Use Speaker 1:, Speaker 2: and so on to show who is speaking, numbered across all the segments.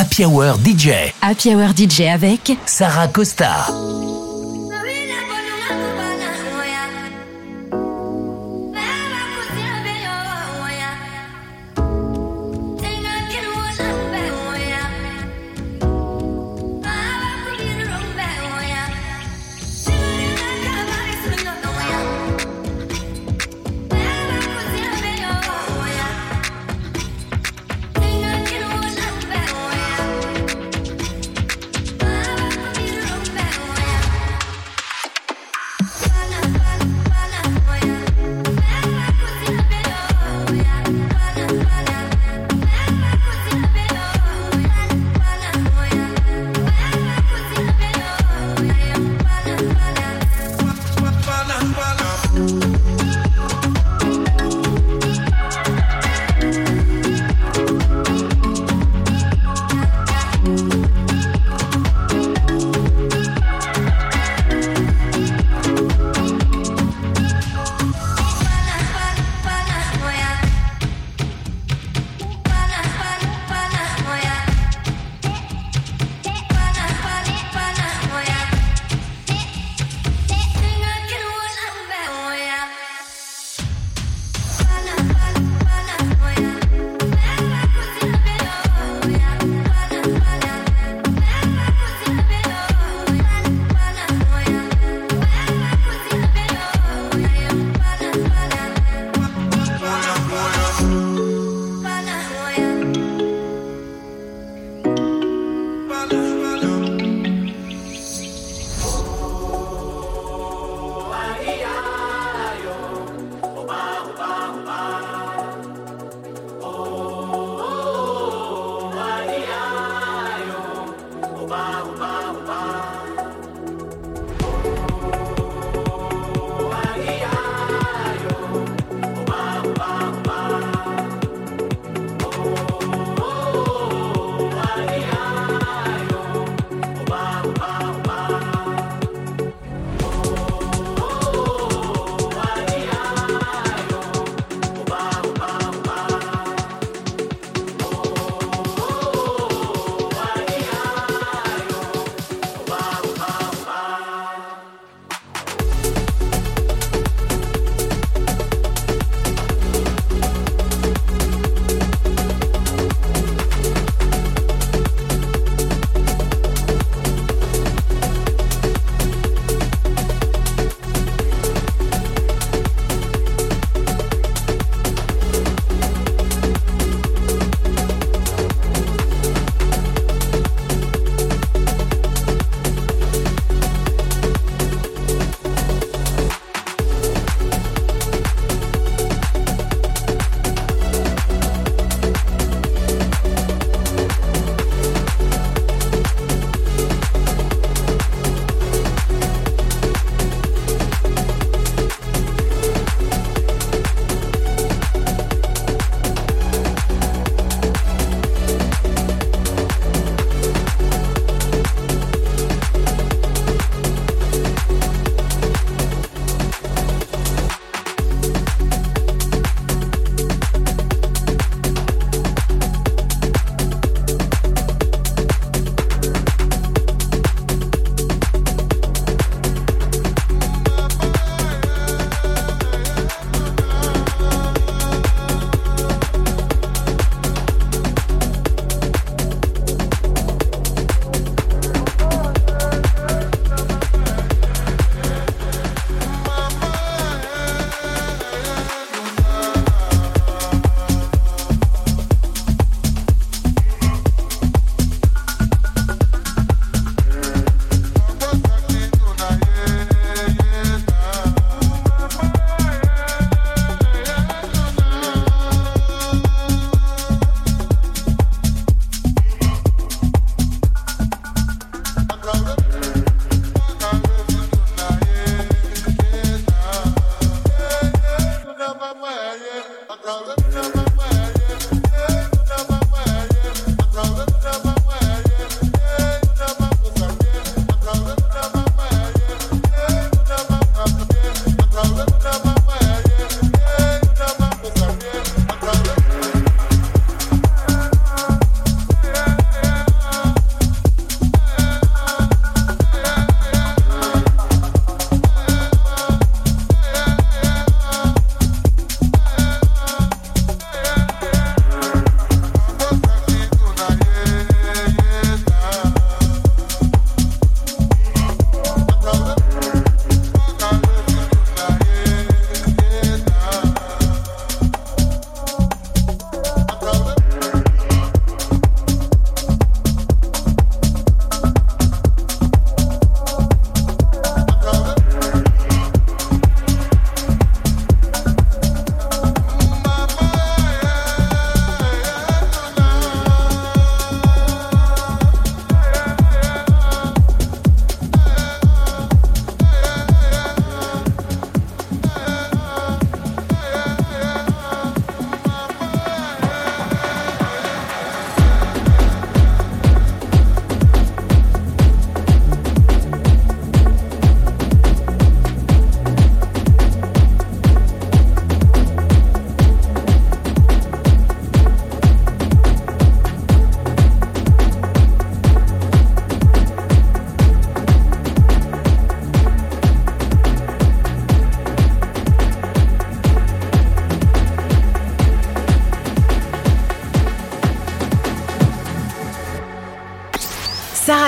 Speaker 1: Happy Hour DJ.
Speaker 2: Happy Hour DJ avec
Speaker 1: Sarah Costa.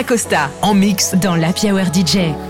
Speaker 3: Sarah Costa.
Speaker 1: En mix
Speaker 3: dans la Hour DJ.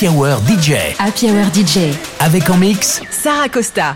Speaker 1: Happy Hour DJ.
Speaker 2: Happy Hour DJ.
Speaker 1: Avec en mix
Speaker 2: Sarah Costa.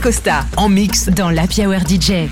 Speaker 2: Costa.
Speaker 1: En mix
Speaker 2: dans la Hour DJ.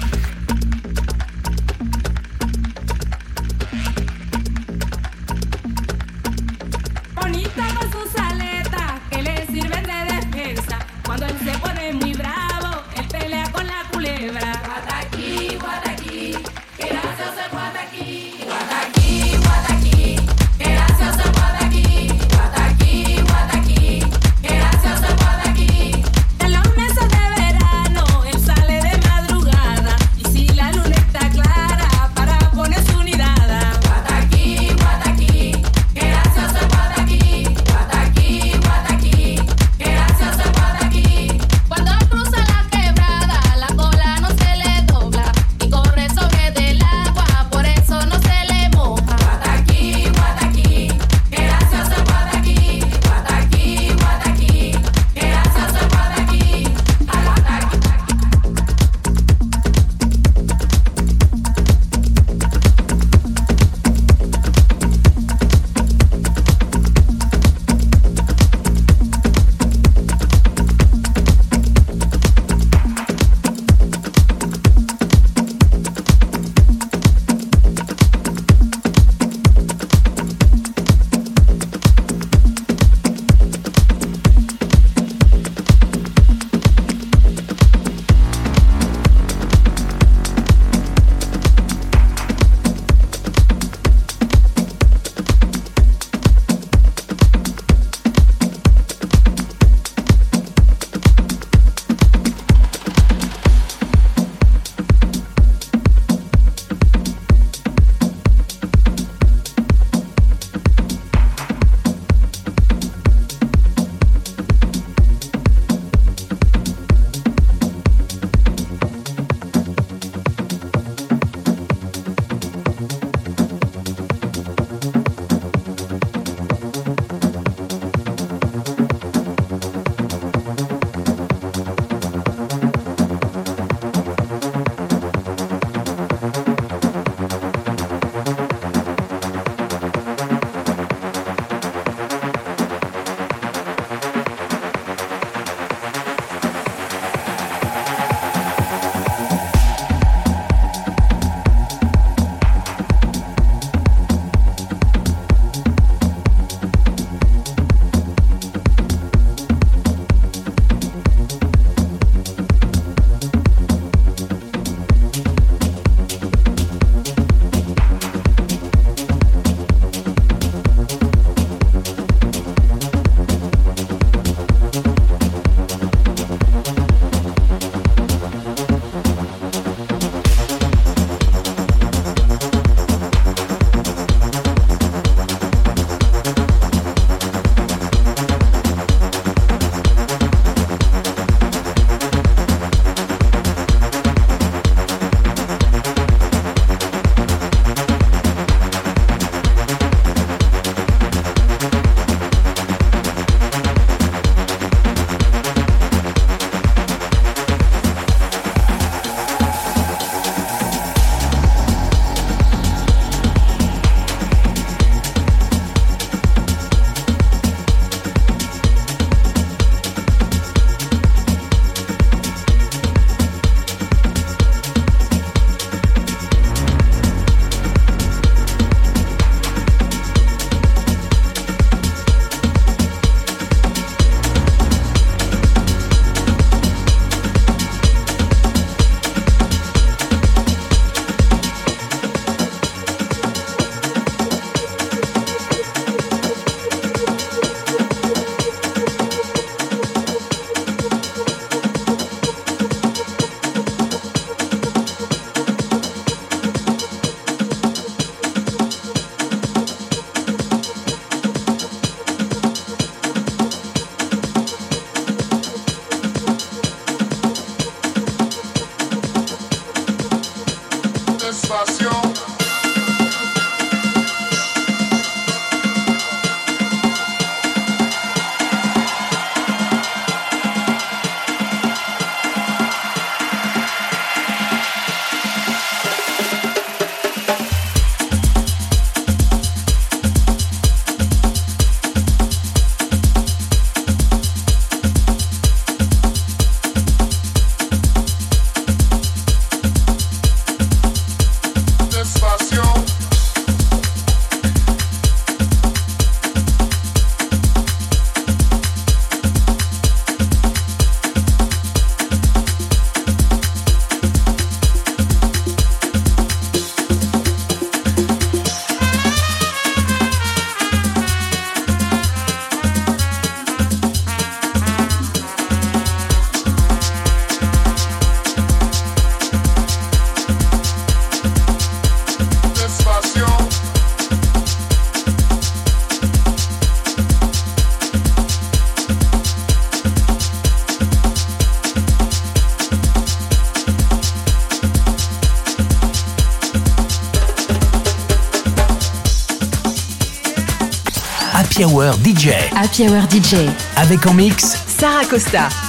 Speaker 1: Hour DJ.
Speaker 4: Happy Hour DJ.
Speaker 1: Avec en mix
Speaker 4: Sarah Costa.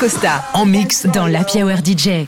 Speaker 5: Costa.
Speaker 1: En mix
Speaker 5: dans la Hour DJ.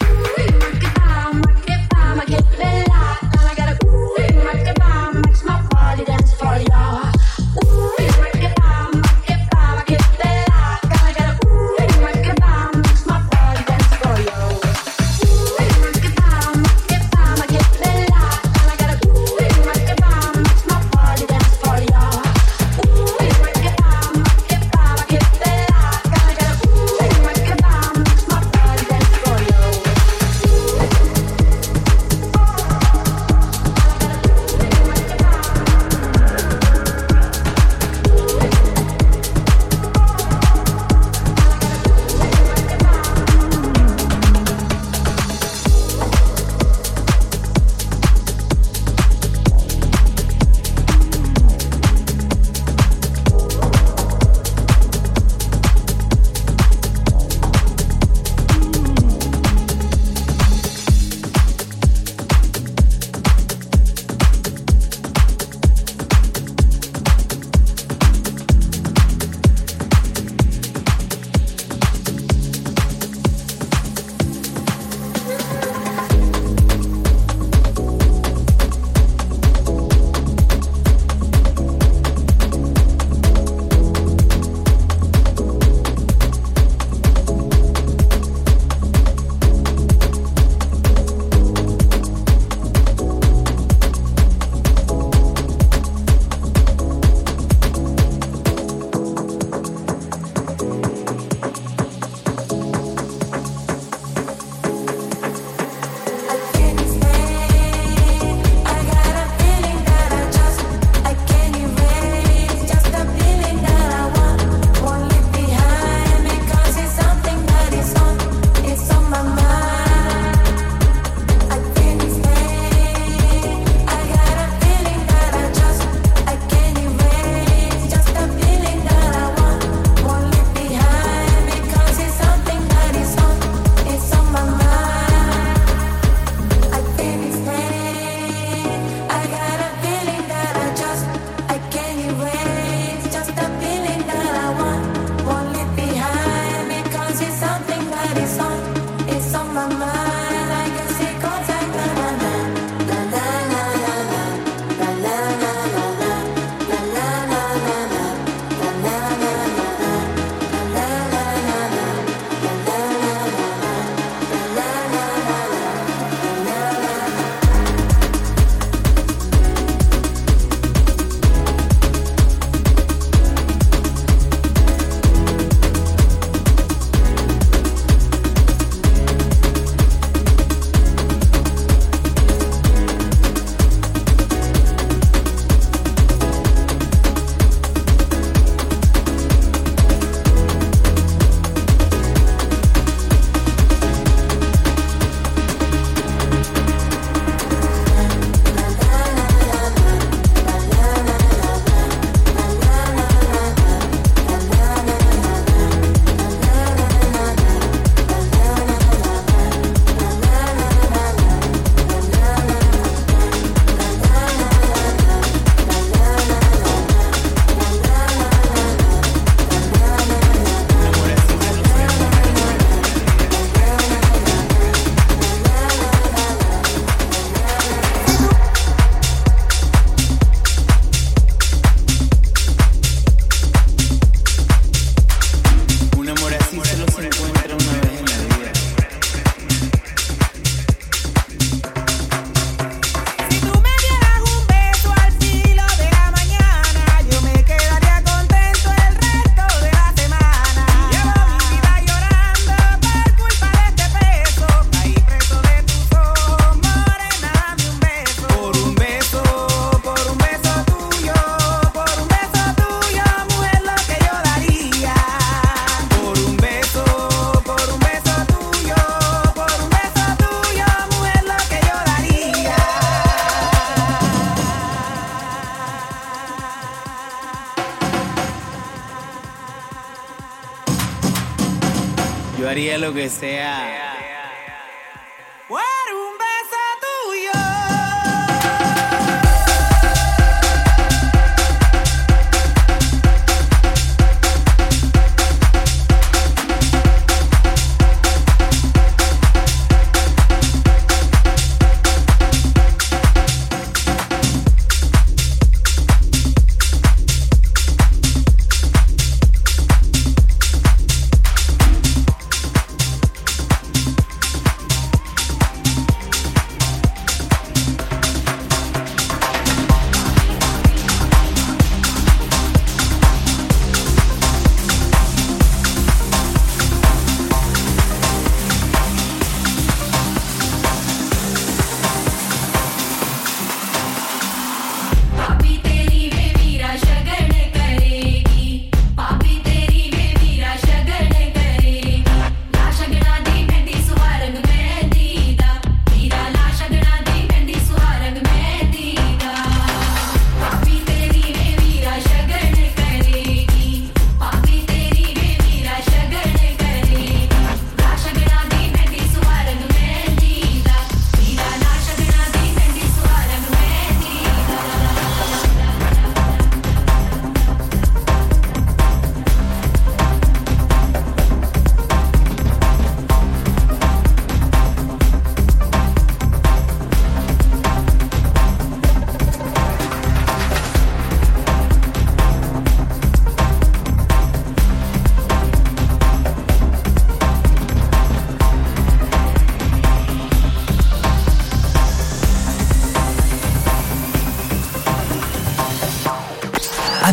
Speaker 3: Que sea.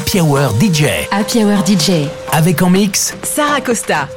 Speaker 1: Happy Hour DJ.
Speaker 2: Happy Hour DJ.
Speaker 1: Avec en mix
Speaker 2: Sarah Costa.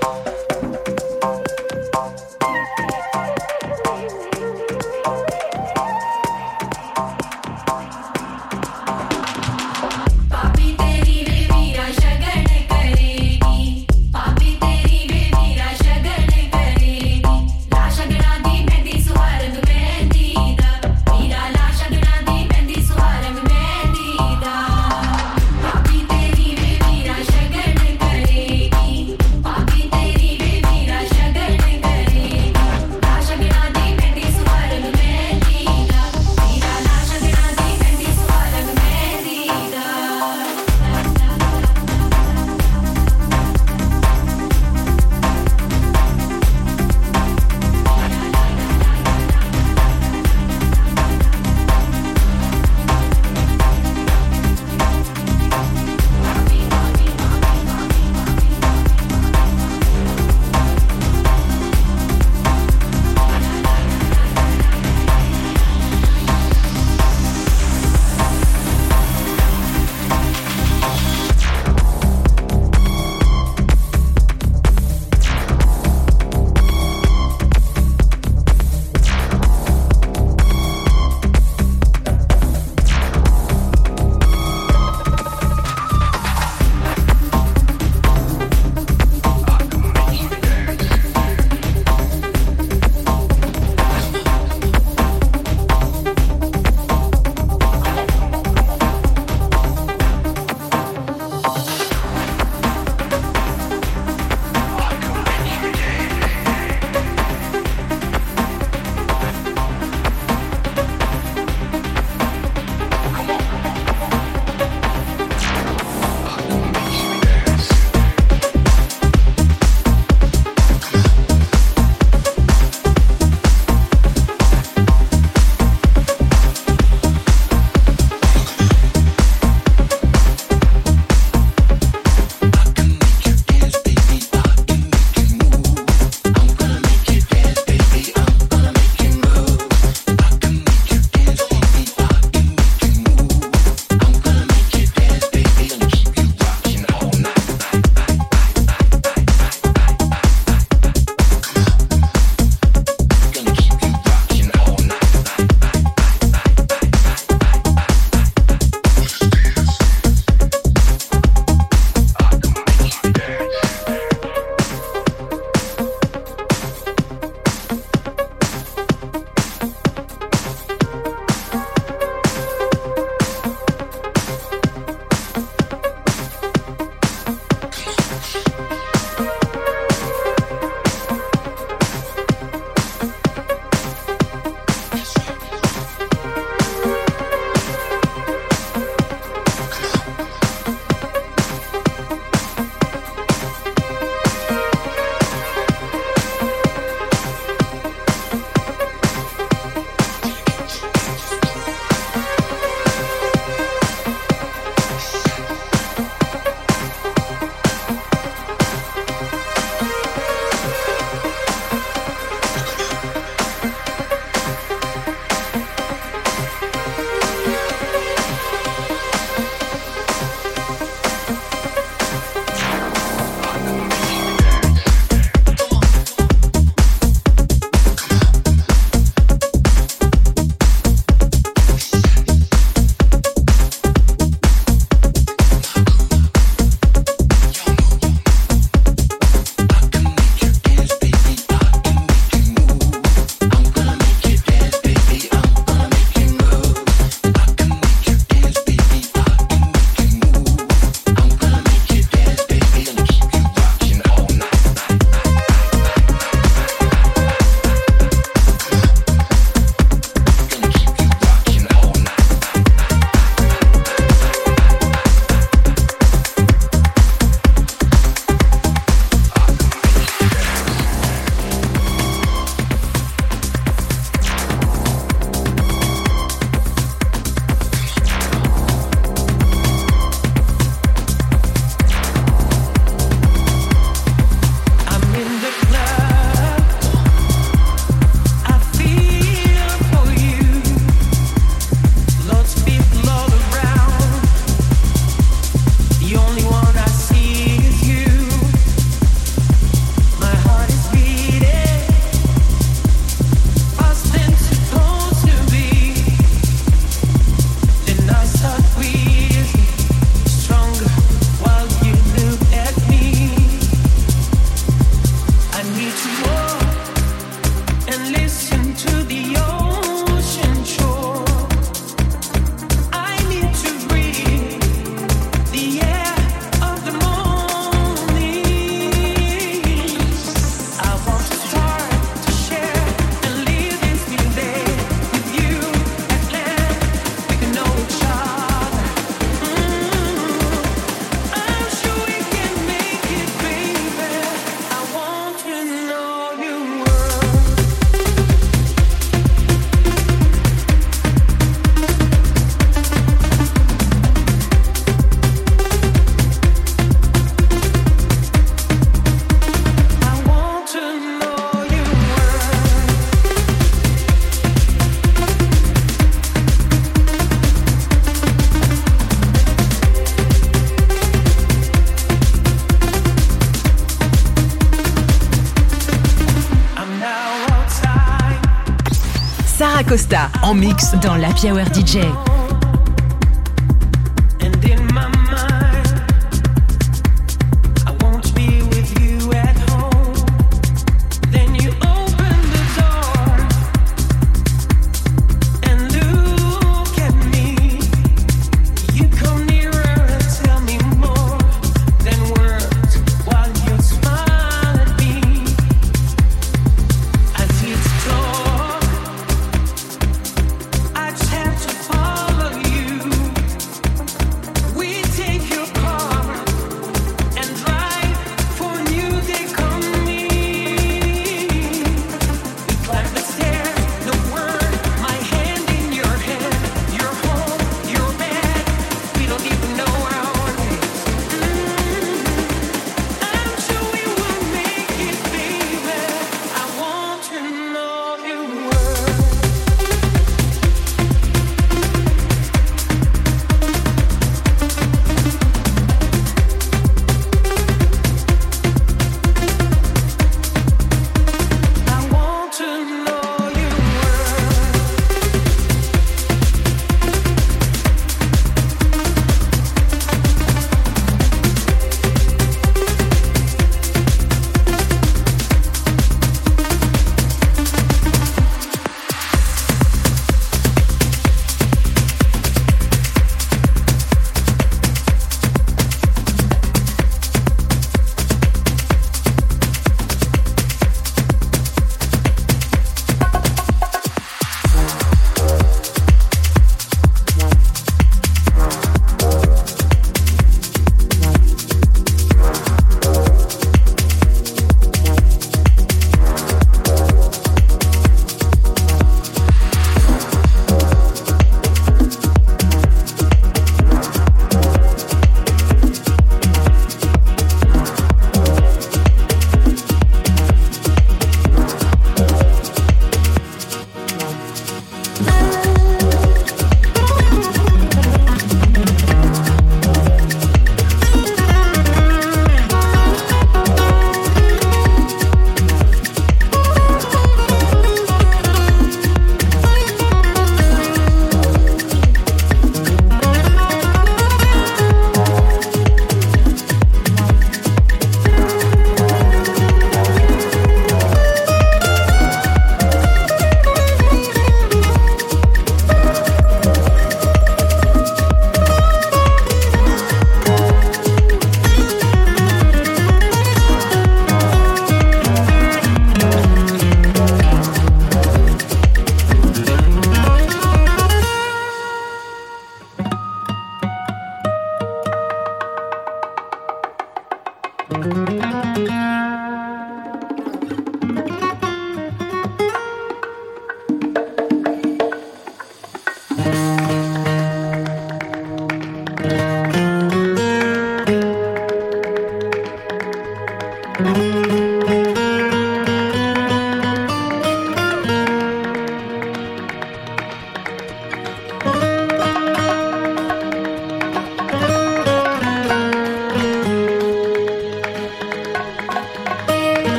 Speaker 6: Costa.
Speaker 1: En mix
Speaker 6: dans la Hour DJ.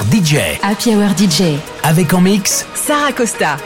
Speaker 1: DJ.
Speaker 7: Happy Hour DJ.
Speaker 1: Avec en mix
Speaker 7: Sarah Costa.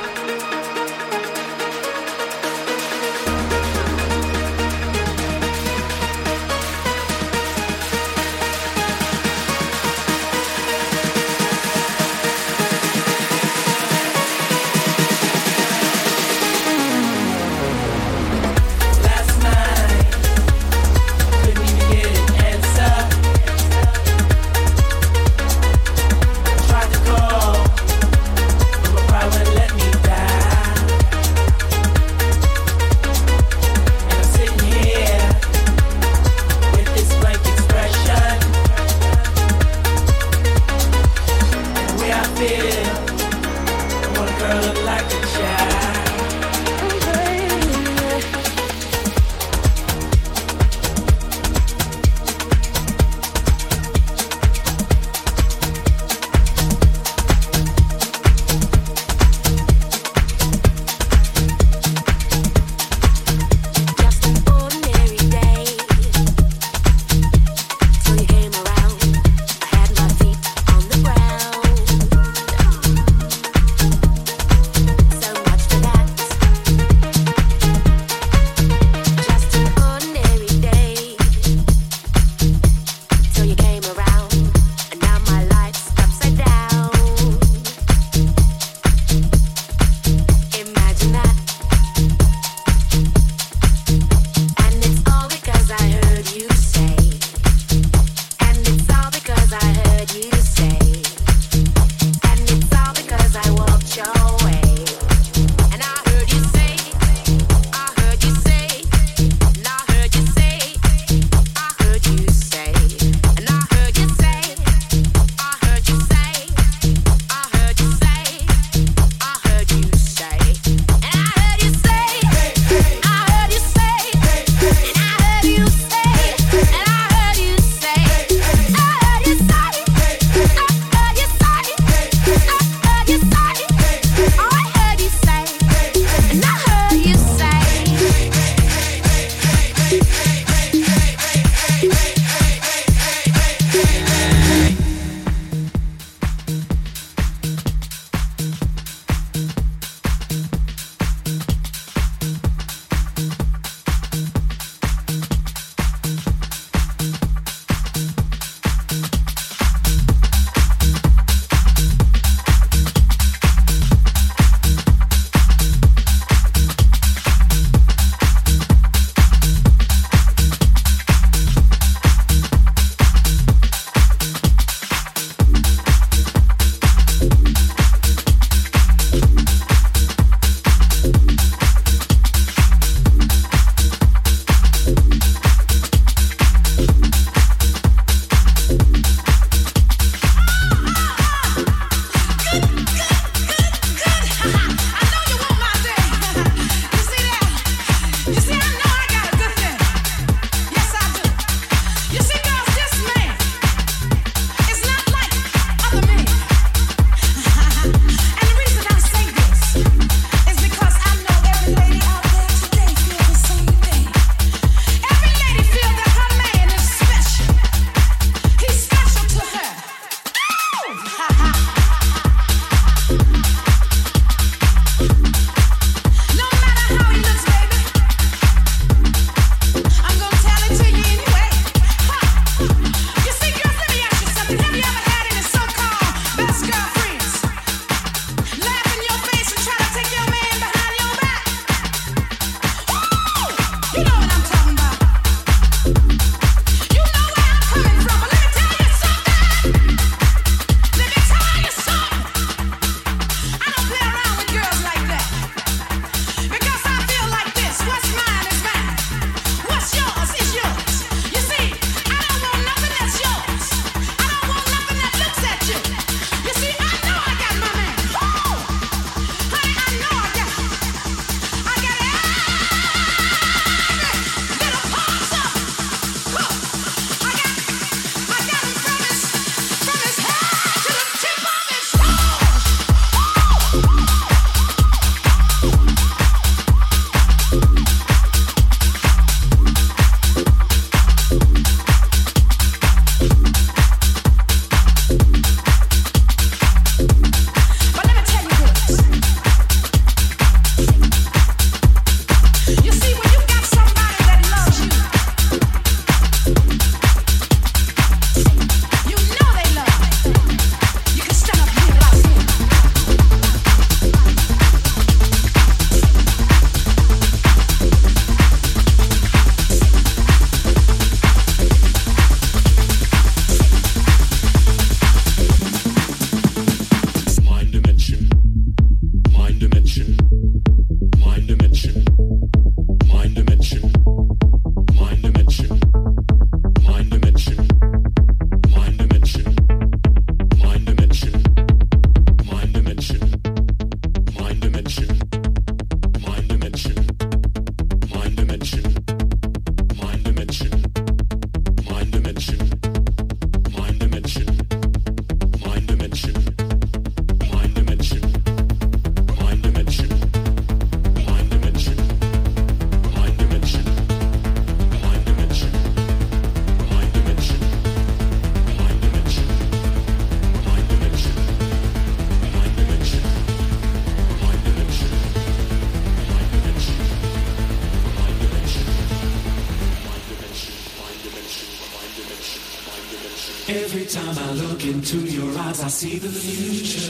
Speaker 8: See the future.